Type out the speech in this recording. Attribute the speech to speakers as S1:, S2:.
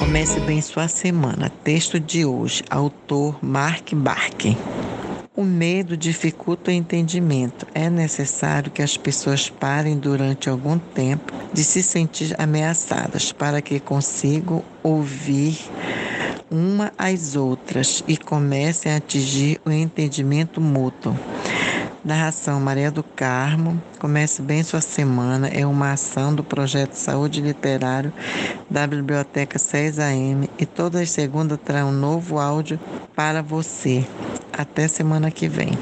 S1: Comece bem sua semana. Texto de hoje, autor Mark Barker. O medo dificulta o entendimento. É necessário que as pessoas parem durante algum tempo de se sentir ameaçadas para que consigam ouvir uma às outras e comecem a atingir o entendimento mútuo. Narração Maria do Carmo. Comece bem sua semana. É uma ação do projeto Saúde Literário da Biblioteca 6AM e todas as segundas terá um novo áudio para você. Até semana que vem.